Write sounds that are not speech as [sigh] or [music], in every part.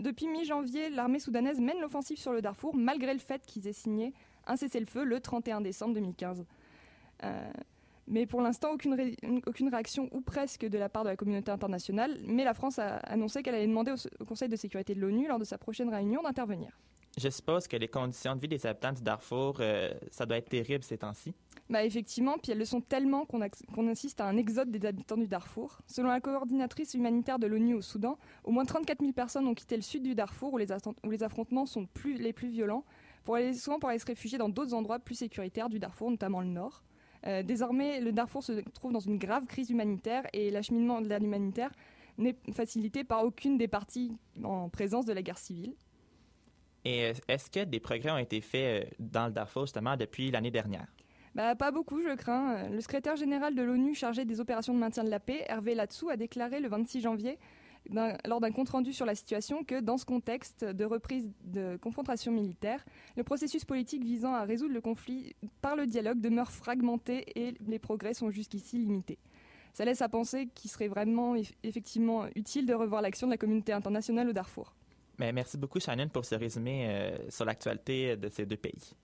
depuis mi-janvier, l'armée soudanaise mène l'offensive sur le Darfour, malgré le fait qu'ils aient signé un cessez-le-feu le 31 décembre 2015. mais pour l'instant, aucune, aucune, réaction ou presque de la part de la communauté internationale. Mais la France a annoncé qu'elle allait demander au, Conseil de sécurité de l'ONU, lors de sa prochaine réunion, d'intervenir. Je suppose que les conditions de vie des habitants du Darfour, ça doit être terrible ces temps-ci. Bah effectivement, puis elles le sont tellement qu'on assiste à un exode des habitants du Darfour. Selon la coordinatrice humanitaire de l'ONU au Soudan, au moins 34 000 personnes ont quitté le sud du Darfour où les, où les affrontements sont plus, les plus violents, pour aller, souvent pour aller se réfugier dans d'autres endroits plus sécuritaires du Darfour, notamment le nord. Euh, désormais, le Darfour se trouve dans une grave crise humanitaire et l'acheminement de l'aide humanitaire n'est facilité par aucune des parties en présence de la guerre civile. Et est-ce que des progrès ont été faits euh, dans le Darfour justement depuis l'année dernière? Bah, pas beaucoup, je crains. Le secrétaire général de l'ONU chargé des opérations de maintien de la paix, Hervé Latsou, a déclaré le 26 janvier, lors d'un compte-rendu sur la situation, que dans ce contexte de reprise de confrontation militaire, le processus politique visant à résoudre le conflit par le dialogue demeure fragmenté et les progrès sont jusqu'ici limités. Ça laisse à penser qu'il serait vraiment effectivement utile de revoir l'action de la communauté internationale au Darfour. Mais merci beaucoup, Shannon, pour ce résumé euh, sur l'actualité de ces deux pays.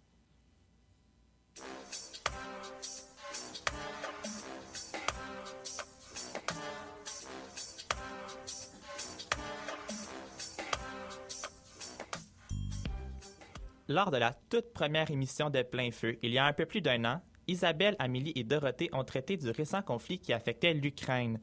Lors de la toute première émission de Plein Feu, il y a un peu plus d'un an, Isabelle, Amélie et Dorothée ont traité du récent conflit qui affectait l'Ukraine.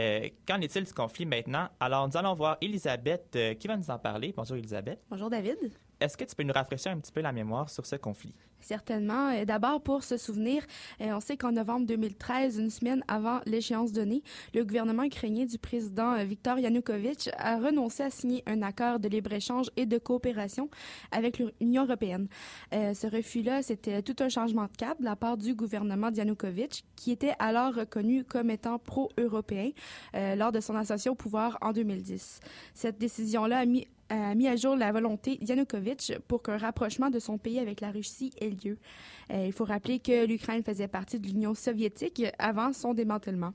Euh, qu'en est-il du conflit maintenant? Alors, nous allons voir Elisabeth euh, qui va nous en parler. Bonjour, Elisabeth. Bonjour, David. Est-ce que tu peux nous rafraîchir un petit peu la mémoire sur ce conflit? Certainement. Euh, d'abord, pour se souvenir, euh, on sait qu'en novembre 2013, une semaine avant l'échéance donnée, le gouvernement ukrainien du président euh, Viktor Yanukovych a renoncé à signer un accord de libre-échange et de coopération avec l'Union européenne. ce refus-là, c'était tout un changement de cap de la part du gouvernement de Yanukovych, qui était alors reconnu comme étant pro-européen lors de son ascension au pouvoir en 2010. Cette décision-là a mis a mis à jour la volonté Yanukovych pour qu'un rapprochement de son pays avec la Russie ait lieu. Euh, il faut rappeler que l'Ukraine faisait partie de l'Union soviétique avant son démantèlement.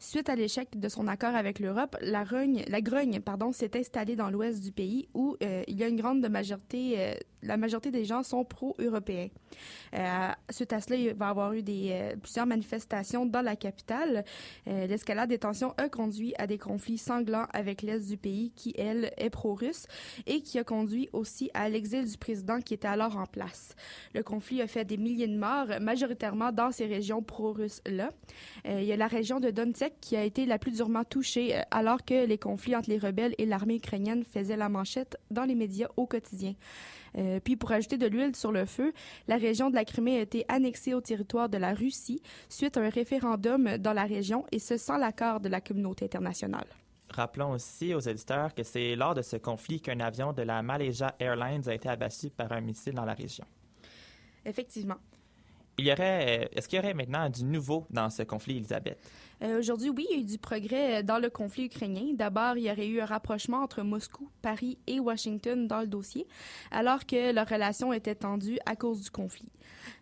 Suite à l'échec de son accord avec l'Europe, la, la grogne s'est installée dans l'ouest du pays où euh, il y a une grande majorité, euh, la majorité des gens sont pro-européens. Euh, suite à cela, il va y avoir eu des, plusieurs manifestations dans la capitale. L'escalade des tensions a conduit à des conflits sanglants avec l'Est du pays qui, elle, est pro-russe et qui a conduit aussi à l'exil du président qui était alors en place. Le conflit a fait des milliers de morts, majoritairement dans ces régions pro-russes-là. il y a la région de Donetsk qui a été la plus durement touchée alors que les conflits entre les rebelles et l'armée ukrainienne faisaient la manchette dans les médias au quotidien. Euh, puis pour ajouter de l'huile sur le feu, la région de la Crimée a été annexée au territoire de la Russie suite à un référendum dans la région et ce sans l'accord de la communauté internationale. Rappelons aussi aux éditeurs que c'est lors de ce conflit qu'un avion de la Malaysia Airlines a été abattu par un missile dans la région. Effectivement. Il y aurait, est-ce qu'il y aurait maintenant du nouveau dans ce conflit, Elisabeth? Euh, aujourd'hui, oui, il y a eu du progrès euh, dans le conflit ukrainien. D'abord, il y aurait eu un rapprochement entre Moscou, Paris et Washington dans le dossier, alors que leur relation était tendue à cause du conflit.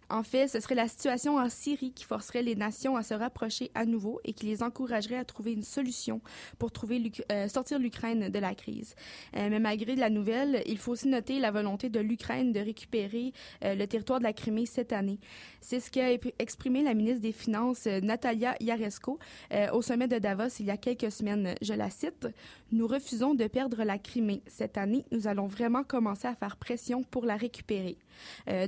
En fait, ce serait la situation en Syrie qui forcerait les nations à se rapprocher à nouveau et qui les encouragerait à trouver une solution pour euh, sortir l'Ukraine de la crise. Euh, mais malgré la nouvelle, il faut aussi noter la volonté de l'Ukraine de récupérer euh, le territoire de la Crimée cette année. C'est ce qu'a exprimé la ministre des Finances Natalia Yaresko au sommet de Davos il y a quelques semaines. Je la cite Nous refusons de perdre la Crimée. Cette année, nous allons vraiment commencer à faire pression pour la récupérer.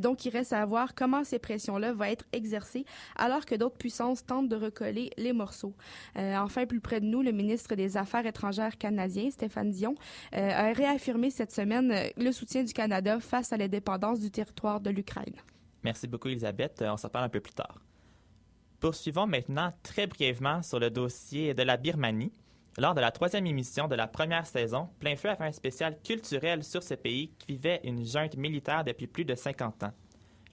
Donc, il reste à voir comment ces pressions-là vont être exercées alors que d'autres puissances tentent de recoller les morceaux. Euh, enfin, plus près de nous, le ministre des Affaires étrangères canadien, Stéphane Dion, euh, a réaffirmé cette semaine euh, le soutien du Canada face à l'indépendance du territoire de l'Ukraine. Merci beaucoup, Elisabeth. On s'en parle un peu plus tard. Poursuivons maintenant très brièvement sur le dossier de la Birmanie. Lors de la troisième émission de la première saison, Plein Feu a fait un spécial culturel sur ce pays qui vivait une junte militaire depuis plus de 50 ans.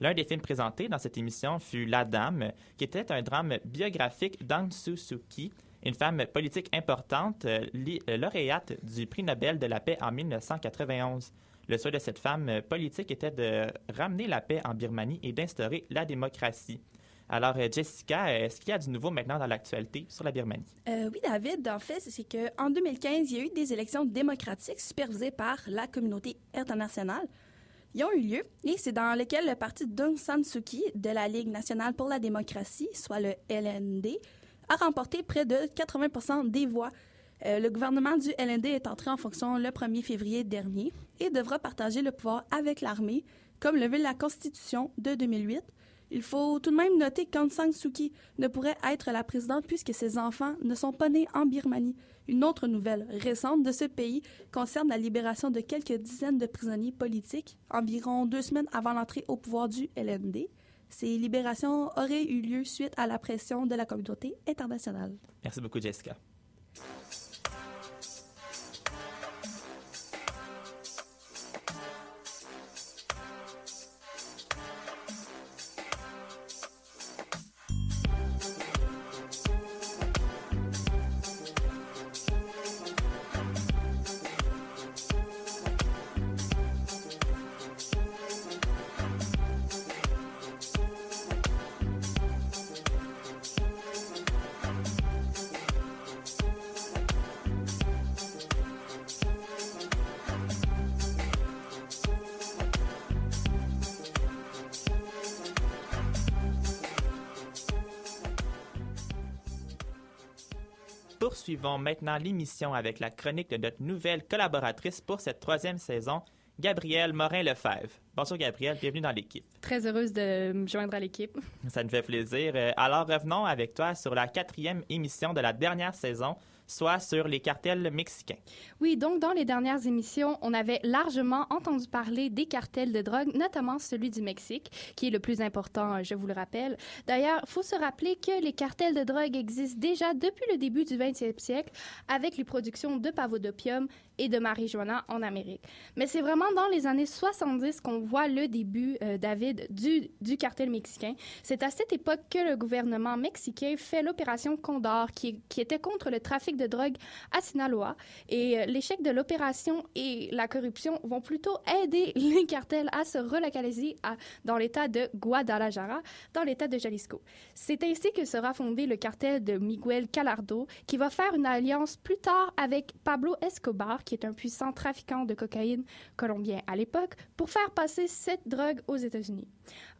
L'un des films présentés dans cette émission fut La Dame, qui était un drame biographique d'Aung Suu Kyi, une femme politique importante, euh, euh, lauréate du prix Nobel de la paix en 1991. Le souhait de cette femme politique était de ramener la paix en Birmanie et d'instaurer la démocratie. Alors, euh, Jessica, est-ce qu'il y a du nouveau maintenant dans l'actualité sur la Birmanie? Euh, oui, David. En fait, c'est qu'en 2015, il y a eu des élections démocratiques supervisées par la communauté internationale. Ils ont eu lieu et c'est dans lequel le parti d'Aung San Suu Kyi de la Ligue nationale pour la démocratie, soit le LND, a remporté près de 80% des voix. Euh, le gouvernement du LND est entré en fonction le 1er février dernier et devra partager le pouvoir avec l'armée, comme le veut la Constitution de 2008. Il faut tout de même noter qu'Aung San Suu Kyi ne pourrait être la présidente puisque ses enfants ne sont pas nés en Birmanie. Une autre nouvelle récente de ce pays concerne la libération de quelques dizaines de prisonniers politiques environ deux semaines avant l'entrée au pouvoir du LND. Ces libérations auraient eu lieu suite à la pression de la communauté internationale. Merci beaucoup, Jessica. Poursuivons maintenant l'émission avec la chronique de notre nouvelle collaboratrice pour cette troisième saison, Gabrielle Morin-Lefebvre. Bonjour Gabrielle, bienvenue dans l'équipe. Très heureuse de me joindre à l'équipe. Ça nous fait plaisir. Euh, alors revenons avec toi sur la quatrième émission de la dernière saison soit sur les cartels mexicains. Oui, donc dans les dernières émissions, on avait largement entendu parler des cartels de drogue, notamment celui du Mexique, qui est le plus important, je vous le rappelle. D'ailleurs, il faut se rappeler que les cartels de drogue existent déjà depuis le début du 20e siècle avec les productions de pavots d'opium et de marijuana en Amérique. Mais c'est vraiment dans les années 70 qu'on voit le début, euh, David, du, du cartel mexicain. C'est à cette époque que le gouvernement mexicain fait l'opération Condor, qui, qui était contre le trafic de drogue à Sinaloa. Et euh, l'échec de l'opération et la corruption vont plutôt aider [laughs] les cartels à se relocaliser dans l'État de Guadalajara, dans l'État de Jalisco. C'est ainsi que sera fondé le cartel de Miguel Calardo, qui va faire une alliance plus tard avec Pablo Escobar, qui est un puissant trafiquant de cocaïne colombien à l'époque, pour faire passer cette drogue aux États-Unis.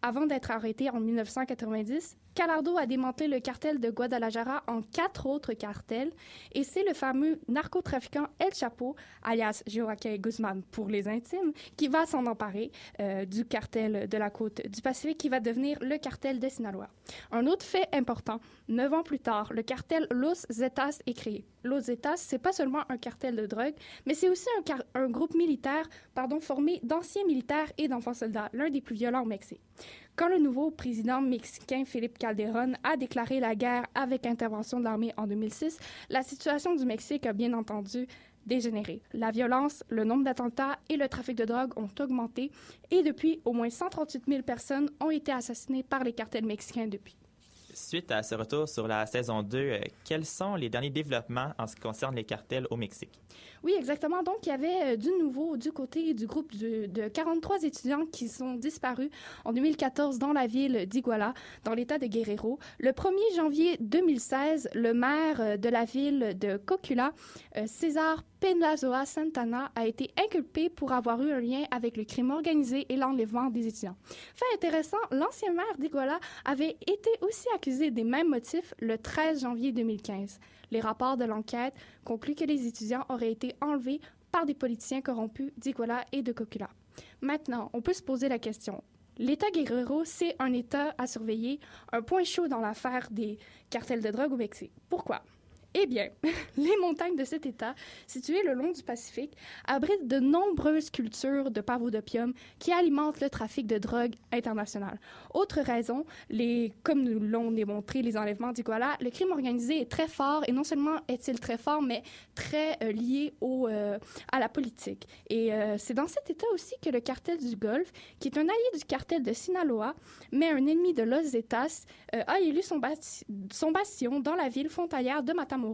Avant d'être arrêté en 1990, Calardo a démantelé le cartel de Guadalajara en quatre autres cartels et c'est le fameux narcotrafiquant El Chapo, alias Joaquin Guzman pour les intimes, qui va s'en emparer euh, du cartel de la côte du Pacifique qui va devenir le cartel de Sinaloa. Un autre fait important, neuf ans plus tard, le cartel Los Zetas est créé. Los Zetas, c'est pas seulement un cartel de drogue, mais c'est aussi un, un groupe militaire pardon, formé d'anciens militaires et d'enfants soldats, l'un des plus violents au Mexique. Quand le nouveau président mexicain Felipe Calderón a déclaré la guerre avec intervention de l'armée en 2006, la situation du Mexique a bien entendu dégénéré. La violence, le nombre d'attentats et le trafic de drogue ont augmenté et depuis, au moins 138 000 personnes ont été assassinées par les cartels mexicains depuis. Suite à ce retour sur la saison 2, euh, quels sont les derniers développements en ce qui concerne les cartels au Mexique? Oui, exactement. Donc, il y avait euh, du nouveau du côté du groupe de 43 étudiants qui sont disparus en 2014 dans la ville d'Iguala, dans l'État de Guerrero. Le 1er janvier 2016, le maire euh, de la ville de Cocula, César Penazoa Santana a été inculpé pour avoir eu un lien avec le crime organisé et l'enlèvement des étudiants. Fait intéressant, l'ancien maire d'Iguala avait été aussi accusé des mêmes motifs le 13 janvier 2015. Les rapports de l'enquête concluent que les étudiants auraient été enlevés par des politiciens corrompus d'Iguala et de Cocula. Maintenant, on peut se poser la question. L'État Guerrero, c'est un État à surveiller, un point chaud dans l'affaire des cartels de drogue au Mexique. Pourquoi? Eh bien, [laughs] les montagnes de cet État, situées le long du Pacifique, abritent de nombreuses cultures de pavots d'opium qui alimentent le trafic de drogue international. Autre raison, les, comme nous l'ont démontré les enlèvements d'Iguala, le crime organisé est très fort et non seulement est-il très fort, mais très euh, lié au, euh, à la politique. Et euh, c'est dans cet État aussi que le cartel du Golfe, qui est un allié du cartel de Sinaloa, mais un ennemi de Los Zetas, a élu son, son bastion dans la ville frontalière de Matamoros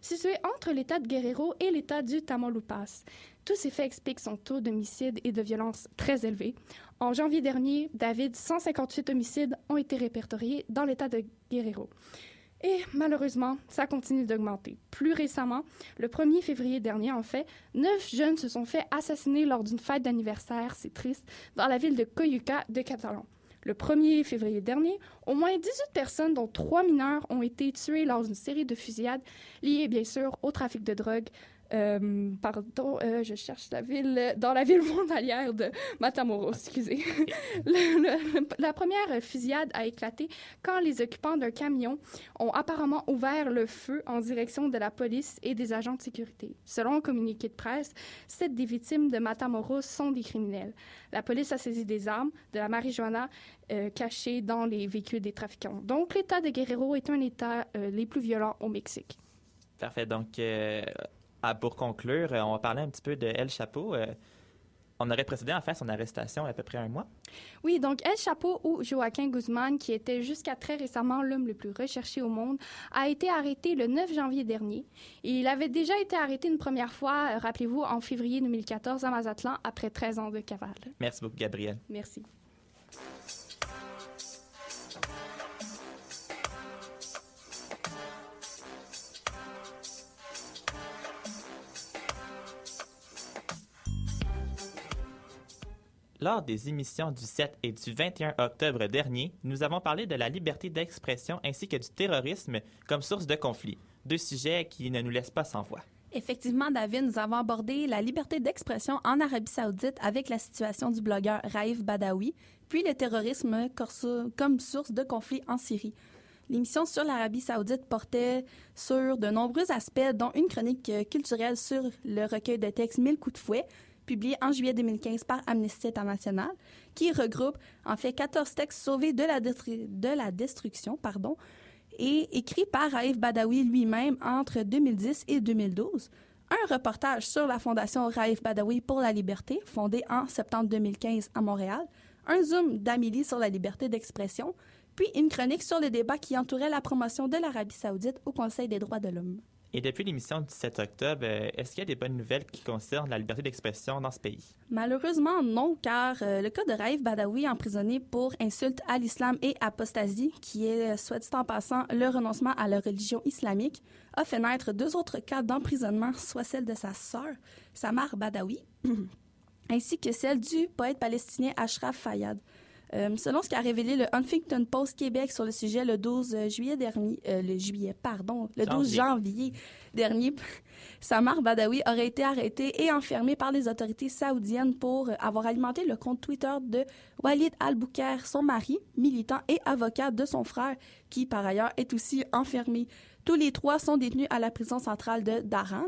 situé entre l'État de Guerrero et l'État du Tamaulipas. Tous ces faits expliquent son taux d'homicide et de violence très élevé. En janvier dernier, David, 158 homicides ont été répertoriés dans l'État de Guerrero. Et malheureusement, ça continue d'augmenter. Plus récemment, le 1er février dernier, en fait, neuf jeunes se sont fait assassiner lors d'une fête d'anniversaire, c'est triste, dans la ville de Coyuca de Catalan. Le 1er février dernier, au moins 18 personnes, dont trois mineurs, ont été tuées lors d'une série de fusillades liées bien sûr au trafic de drogue, euh, pardon, euh, je cherche la ville, dans la ville [laughs] frontalière de Matamoros, excusez. [laughs] Le- le- la première fusillade a éclaté quand les occupants d'un camion ont apparemment ouvert le feu en direction de la police et des agents de sécurité. Selon un communiqué de presse, sept des victimes de Matamoros sont des criminels. La police a saisi des armes, de la marijuana euh, cachée dans les véhicules des trafiquants. Donc, l'État de Guerrero est un État les plus violents au Mexique. Parfait. Donc, à- pour conclure, euh, on va parler un petit peu de El Chapo. Euh, on aurait précédé en fait son arrestation à peu près un mois. Oui, donc El Chapo ou Joaquin Guzman, qui était jusqu'à très récemment l'homme le plus recherché au monde, a été arrêté le 9 janvier dernier. Il avait déjà été arrêté une première fois, euh, rappelez-vous, en février 2014 à Mazatlan, après 13 ans de cavale. Merci beaucoup, Gabriel. Merci. Lors des émissions du 7 et du 21 octobre dernier, nous avons parlé de la liberté d'expression ainsi que du terrorisme comme source de conflit, deux sujets qui ne nous laissent pas sans voix. Effectivement, David, nous avons abordé la liberté d'expression en Arabie saoudite avec la situation du blogueur Raif Badawi, puis le terrorisme comme source de conflit en Syrie. L'émission sur l'Arabie saoudite portait sur de nombreux aspects, dont une chronique culturelle sur le recueil de textes Mille coups de fouet, publié en juillet 2015 par Amnesty International, qui regroupe en fait 14 textes sauvés de la, destru- de la destruction pardon, et écrit par Raif Badawi lui-même entre 2010 et 2012. Un reportage sur la Fondation Raif Badawi pour la liberté, fondée en septembre 2015 à Montréal. Un zoom d'Amélie sur la liberté d'expression, puis une chronique sur le débat qui entourait la promotion de l'Arabie saoudite au Conseil des droits de l'homme. Et depuis l'émission du 7 octobre, euh, est-ce qu'il y a des bonnes nouvelles qui concernent la liberté d'expression dans ce pays? Malheureusement, non, car euh, le cas de Raif Badawi, emprisonné pour insulte à l'islam et apostasie, qui est, euh, soit dit en passant, le renoncement à la religion islamique, a fait naître deux autres cas d'emprisonnement, soit celle de sa sœur, Samar Badawi, [clears throat] ainsi que celle du poète palestinien Ashraf Fayyad. Euh, selon ce qu'a révélé le Huffington Post Québec sur le sujet le 12 juillet dernier, euh, le juillet, pardon, le 12 janvier dernier, [laughs] Samar Badawi aurait été arrêté et enfermé par les autorités saoudiennes pour avoir alimenté le compte Twitter de Walid Al-Bouker, son mari, militant et avocat de son frère, qui par ailleurs est aussi enfermé. Tous les trois sont détenus à la prison centrale de Daran.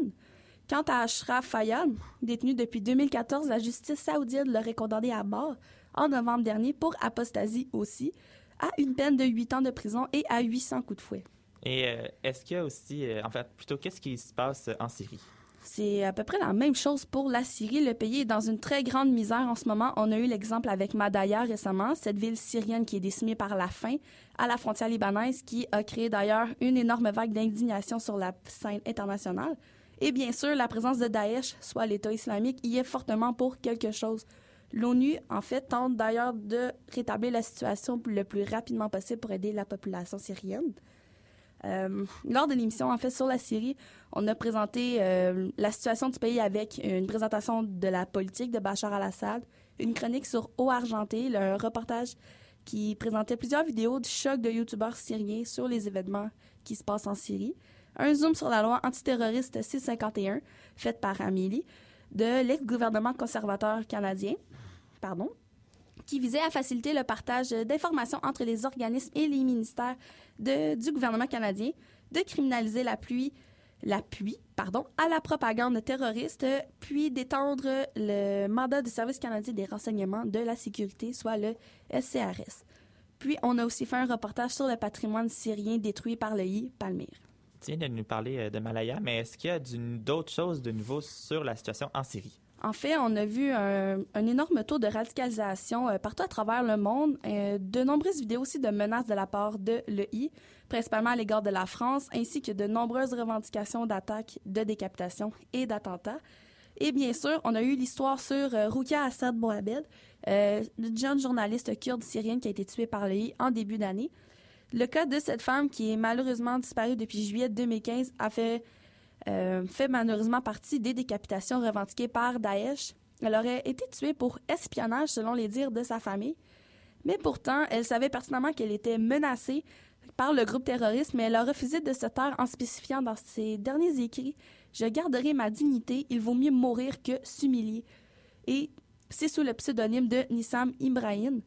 Quant à Ashraf Fayyad, détenu depuis 2014, la justice saoudienne l'aurait condamné à mort en novembre dernier pour apostasie aussi, à une peine de 8 ans de prison et à 800 coups de fouet. Et euh, est-ce qu'il y a aussi, euh, en fait, plutôt, qu'est-ce qui se passe en Syrie? C'est à peu près la même chose pour la Syrie. Le pays est dans une très grande misère en ce moment. On a eu l'exemple avec Madaya récemment, cette ville syrienne qui est décimée par la faim à la frontière libanaise, qui a créé d'ailleurs une énorme vague d'indignation sur la scène internationale. Et bien sûr, la présence de Daesh, soit l'État islamique, y est fortement pour quelque chose. L'ONU, en fait, tente d'ailleurs de rétablir la situation le plus rapidement possible pour aider la population syrienne. Euh, lors de l'émission, en fait, sur la Syrie, on a présenté euh, la situation du pays avec une présentation de la politique de Bachar al-Assad, une chronique sur Eau Argentée, le reportage qui présentait plusieurs vidéos du choc de youtubeurs syriens sur les événements qui se passent en Syrie, un zoom sur la loi antiterroriste 651, faite par Amélie, de l'ex-gouvernement conservateur canadien, qui visait à faciliter le partage d'informations entre les organismes et les ministères du gouvernement canadien, de criminaliser l'appui, à la propagande terroriste, puis d'étendre le mandat du Service canadien des renseignements de la sécurité, soit le SCRS. Puis, on a aussi fait un reportage sur le patrimoine syrien détruit par le I Palmyre. Tu viens de nous parler euh, de Malaya, mais est-ce qu'il y a d'autres choses de nouveau sur la situation en Syrie? En fait, on a vu un, énorme taux de radicalisation euh, partout à travers le monde. Euh, de nombreuses vidéos aussi de menaces de la part de l'EI, principalement à l'égard de la France, ainsi que de nombreuses revendications d'attaques, de décapitation et d'attentats. Et bien sûr, on a eu l'histoire sur euh, Roukia Assad Boabed, euh, une jeune journaliste kurde syrienne qui a été tuée par l'EI en début d'année. Le cas de cette femme qui est malheureusement disparue depuis juillet 2015 a fait, euh, fait malheureusement partie des décapitations revendiquées par Daesh. Elle aurait été tuée pour espionnage selon les dires de sa famille. Mais pourtant, elle savait pertinemment qu'elle était menacée par le groupe terroriste, mais elle a refusé de se taire en spécifiant dans ses derniers écrits Je garderai ma dignité, il vaut mieux mourir que s'humilier. Et c'est sous le pseudonyme de Nissam Ibrahim,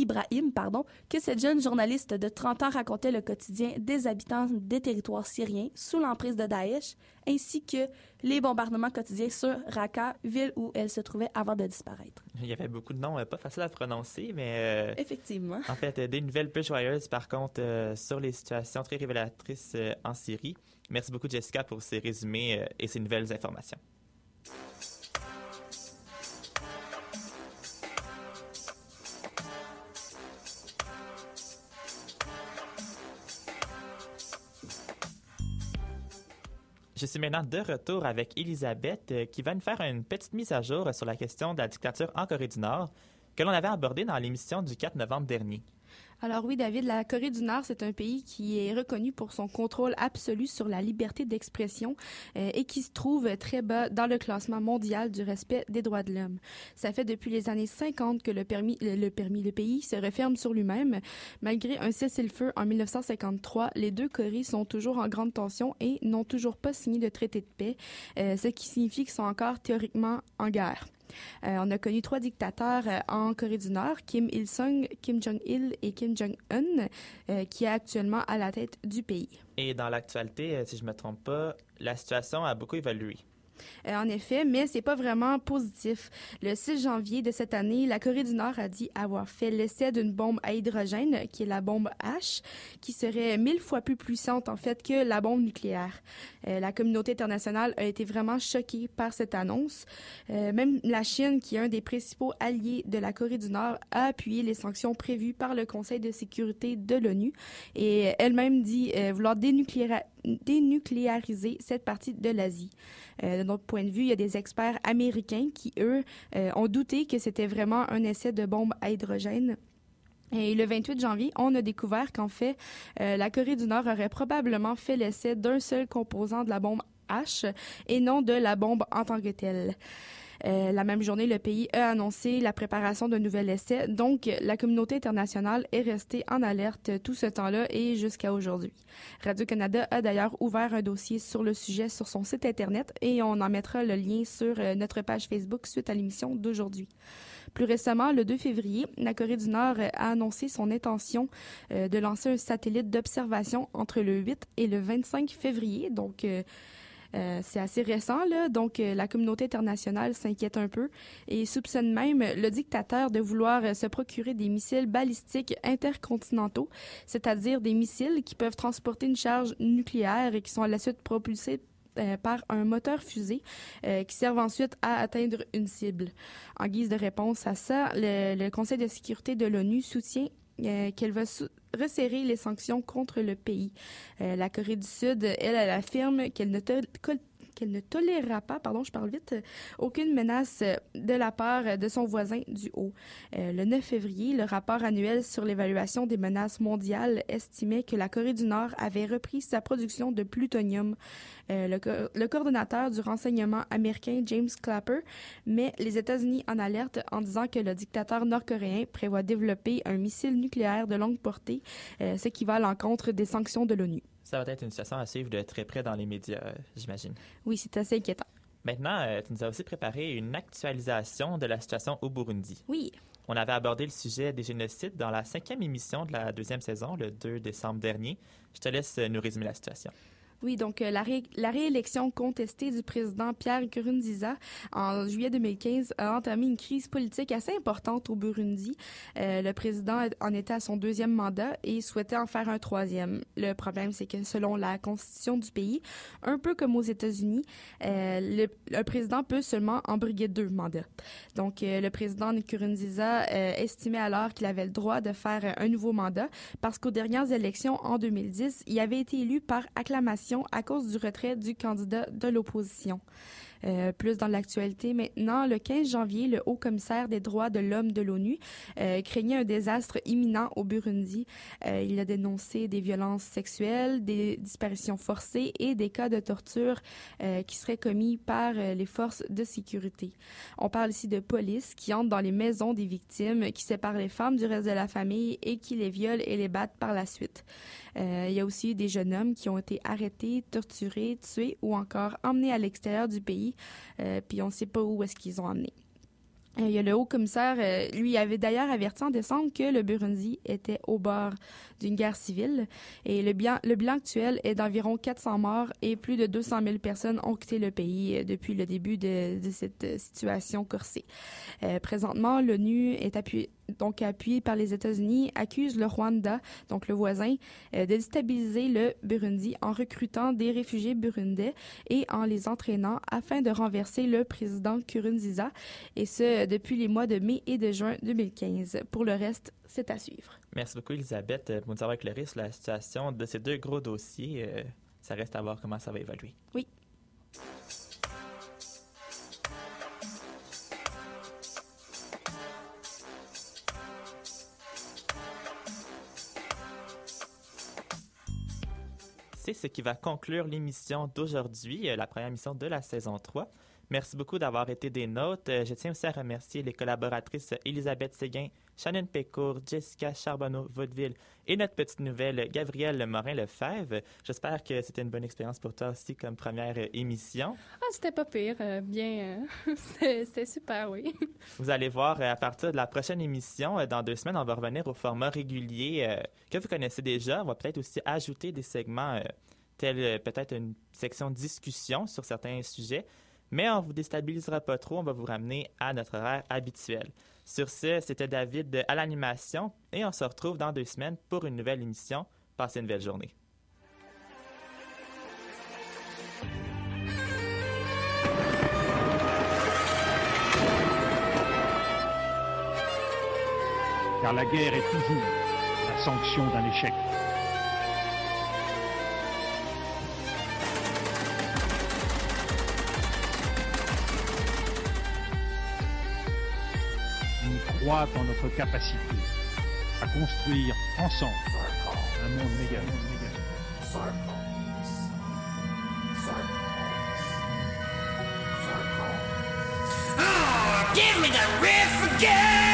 Ibrahim pardon, que cette jeune journaliste de 30 ans racontait le quotidien des habitants des territoires syriens sous l'emprise de Daesh, ainsi que les bombardements quotidiens sur Raqqa, ville où elle se trouvait avant de disparaître. Il y avait beaucoup de noms euh, pas faciles à prononcer, mais... Euh, Effectivement. En fait, des nouvelles peu joyeuses, par contre, euh, sur les situations très révélatrices en Syrie. Merci beaucoup, Jessica, pour ces résumés et ces nouvelles informations. Je suis maintenant de retour avec Elisabeth euh, qui va nous faire une petite mise à jour sur la question de la dictature en Corée du Nord que l'on avait abordée dans l'émission du 4 novembre dernier. Alors oui, David, la Corée du Nord, c'est un pays qui est reconnu pour son contrôle absolu sur la liberté d'expression euh, et qui se trouve très bas dans le classement mondial du respect des droits de l'homme. Ça fait depuis les années 50 que le permis, le permis, le pays se referme sur lui-même. Malgré un cessez-le-feu en 1953, les deux Corées sont toujours en grande tension et n'ont toujours pas signé de traité de paix, euh, ce qui signifie qu'ils sont encore théoriquement en guerre. Euh, on a connu trois dictateurs euh, en Corée du Nord, Kim Il-sung, Kim Jong-il et Kim Jong-un, euh, qui est actuellement à la tête du pays. Et dans l'actualité, si je ne me trompe pas, la situation a beaucoup évolué. Euh, en effet, mais c'est pas vraiment positif. Le 6 janvier de cette année, la Corée du Nord a dit avoir fait l'essai d'une bombe à hydrogène, qui est la bombe H, qui serait mille fois plus puissante en fait que la bombe nucléaire. Euh, la communauté internationale a été vraiment choquée par cette annonce. Euh, même la Chine, qui est un des principaux alliés de la Corée du Nord, a appuyé les sanctions prévues par le Conseil de sécurité de l'ONU et elle-même dit vouloir dénucléariser cette partie de l'Asie. Euh, de notre point de vue, il y a des experts américains qui, eux, euh, ont douté que c'était vraiment un essai de bombe à hydrogène. Et le 28 janvier, on a découvert qu'en fait, euh, la Corée du Nord aurait probablement fait l'essai d'un seul composant de la bombe H et non de la bombe en tant que telle. Euh, la même journée, le pays a annoncé la préparation d'un nouvel essai. Donc, la communauté internationale est restée en alerte tout ce temps-là et jusqu'à aujourd'hui. Radio-Canada a d'ailleurs ouvert un dossier sur le sujet sur son site Internet et on en mettra le lien sur euh, notre page Facebook suite à l'émission d'aujourd'hui. Plus récemment, le 2 février, la Corée du Nord a annoncé son intention euh, de lancer un satellite d'observation entre le 8 et le 25 février. Euh, c'est assez récent, donc euh, la communauté internationale s'inquiète un peu et soupçonne même le dictateur de vouloir euh, se procurer des missiles balistiques intercontinentaux, c'est-à-dire des missiles qui peuvent transporter une charge nucléaire et qui sont à la suite propulsés par un moteur fusée qui servent ensuite à atteindre une cible. En guise de réponse à ça, le Conseil de sécurité de l'ONU soutient qu'elle va resserrer les sanctions contre le pays. Euh, la Corée du Sud, elle, elle affirme qu'elle ne qu'elle ne tolérera pas, pardon, je parle vite, aucune menace de la part de son voisin du Haut. Euh, le 9 février, le rapport annuel sur l'évaluation des menaces mondiales estimait que la Corée du Nord avait repris sa production de plutonium. Euh, le, coordonnateur du renseignement américain, James Clapper, met les États-Unis en alerte en disant que le dictateur nord-coréen prévoit développer un missile nucléaire de longue portée, euh, ce qui va à l'encontre des sanctions de l'ONU. Ça va être une situation à suivre de très près dans les médias, euh, j'imagine. Oui, c'est assez inquiétant. Maintenant, euh, tu nous as aussi préparé une actualisation de la situation au Burundi. Oui. On avait abordé le sujet des génocides dans la cinquième émission de la deuxième saison, le 2 décembre dernier. Je te laisse nous résumer la situation. Oui, donc euh, la, réélection contestée du président Pierre Nkurunziza en juillet 2015 a entamé une crise politique assez importante au Burundi. Euh, le président en était à son deuxième mandat et souhaitait en faire un troisième. Le problème, c'est que selon la constitution du pays, un peu comme aux États-Unis, euh, le, président peut seulement embriguer deux mandats. Donc, euh, le président Nkurunziza estimait alors qu'il avait le droit de faire un nouveau mandat parce qu'aux dernières élections en 2010, il avait été élu par acclamation à cause du retrait du candidat de l'opposition. Euh, plus dans l'actualité maintenant, le 15 janvier, le haut commissaire des droits de l'homme de l'ONU euh, craignait un désastre imminent au Burundi. Euh, il a dénoncé des violences sexuelles, des disparitions forcées et des cas de torture qui seraient commis par les forces de sécurité. On parle ici de police qui entre dans les maisons des victimes, qui séparent les femmes du reste de la famille et qui les violent et les battent par la suite. Euh, il y a aussi des jeunes hommes qui ont été arrêtés, torturés, tués ou encore emmenés à l'extérieur du pays, euh, puis on ne sait pas où est-ce qu'ils ont emmené. Euh, Il y a le haut commissaire, lui avait d'ailleurs averti en décembre que le Burundi était au bord d'une guerre civile et le bilan, actuel est d'environ 400 morts et plus de 200 000 personnes ont quitté le pays depuis le début de, cette situation corsée. Présentement, l'ONU est appuyée donc appuyée par les États-Unis, accuse le Rwanda, donc le voisin, euh, de déstabiliser le Burundi en recrutant des réfugiés burundais et en les entraînant afin de renverser le président Kurunziza, et ce depuis les mois de mai et de juin 2015. Pour le reste, c'est à suivre. Merci beaucoup, Elisabeth, pour nous avoir éclairé sur la situation de ces deux gros dossiers. Euh, ça reste à voir comment ça va évoluer. Oui. C'est ce qui va conclure l'émission d'aujourd'hui, euh, la première émission de la saison 3. Merci beaucoup d'avoir été des nôtres. Euh, Je tiens aussi à remercier les collaboratrices Elisabeth Séguin, Shannon Pécourt, Jessica Charbonneau-Vaudeville et notre petite nouvelle Gabrielle Morin-Lefebvre. J'espère que c'était une bonne expérience pour toi aussi comme première euh, émission. Ah, c'était pas pire. euh, bien, euh, [laughs] c'était super, oui. Vous allez voir, à partir de la prochaine émission, dans deux semaines, on va revenir au format régulier euh, que vous connaissez déjà. On va peut-être aussi ajouter des segments tels peut-être une section discussion sur certains sujets. Mais on vous déstabilisera pas trop, on va vous ramener à notre horaire habituel. Sur ce, c'était David à l'animation et on se retrouve dans deux semaines pour une nouvelle émission. Passez une belle journée. car la guerre est toujours la sanction d'un échec. Croit en notre capacité à construire ensemble un monde meilleur. Give me the riff again!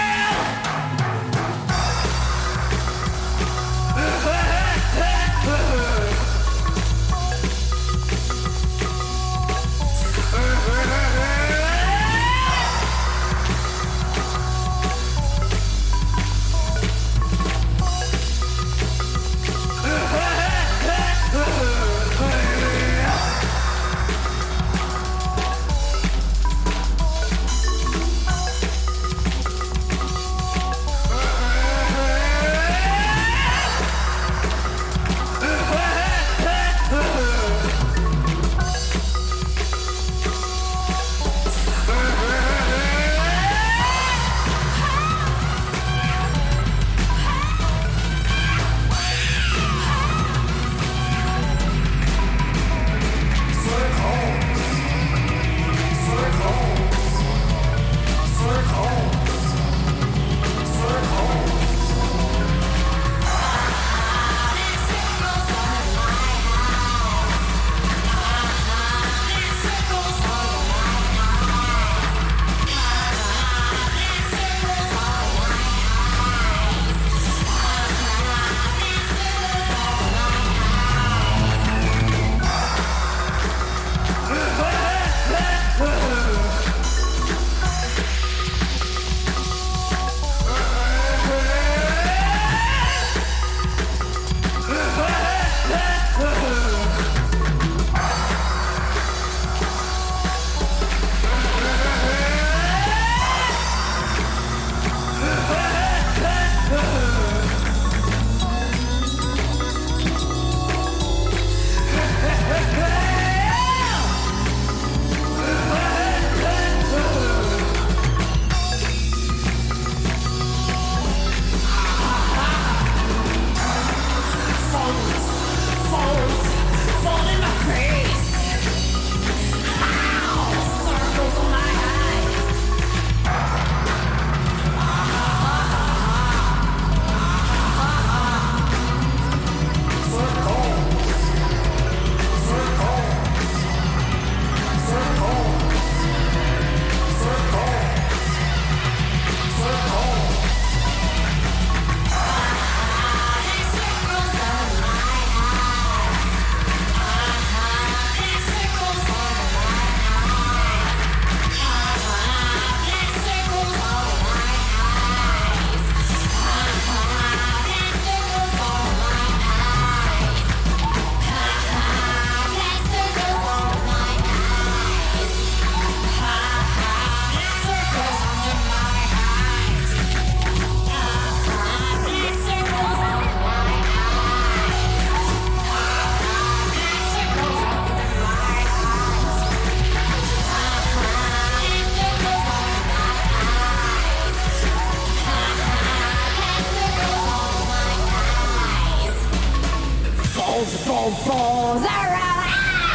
Falls around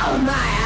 oh, my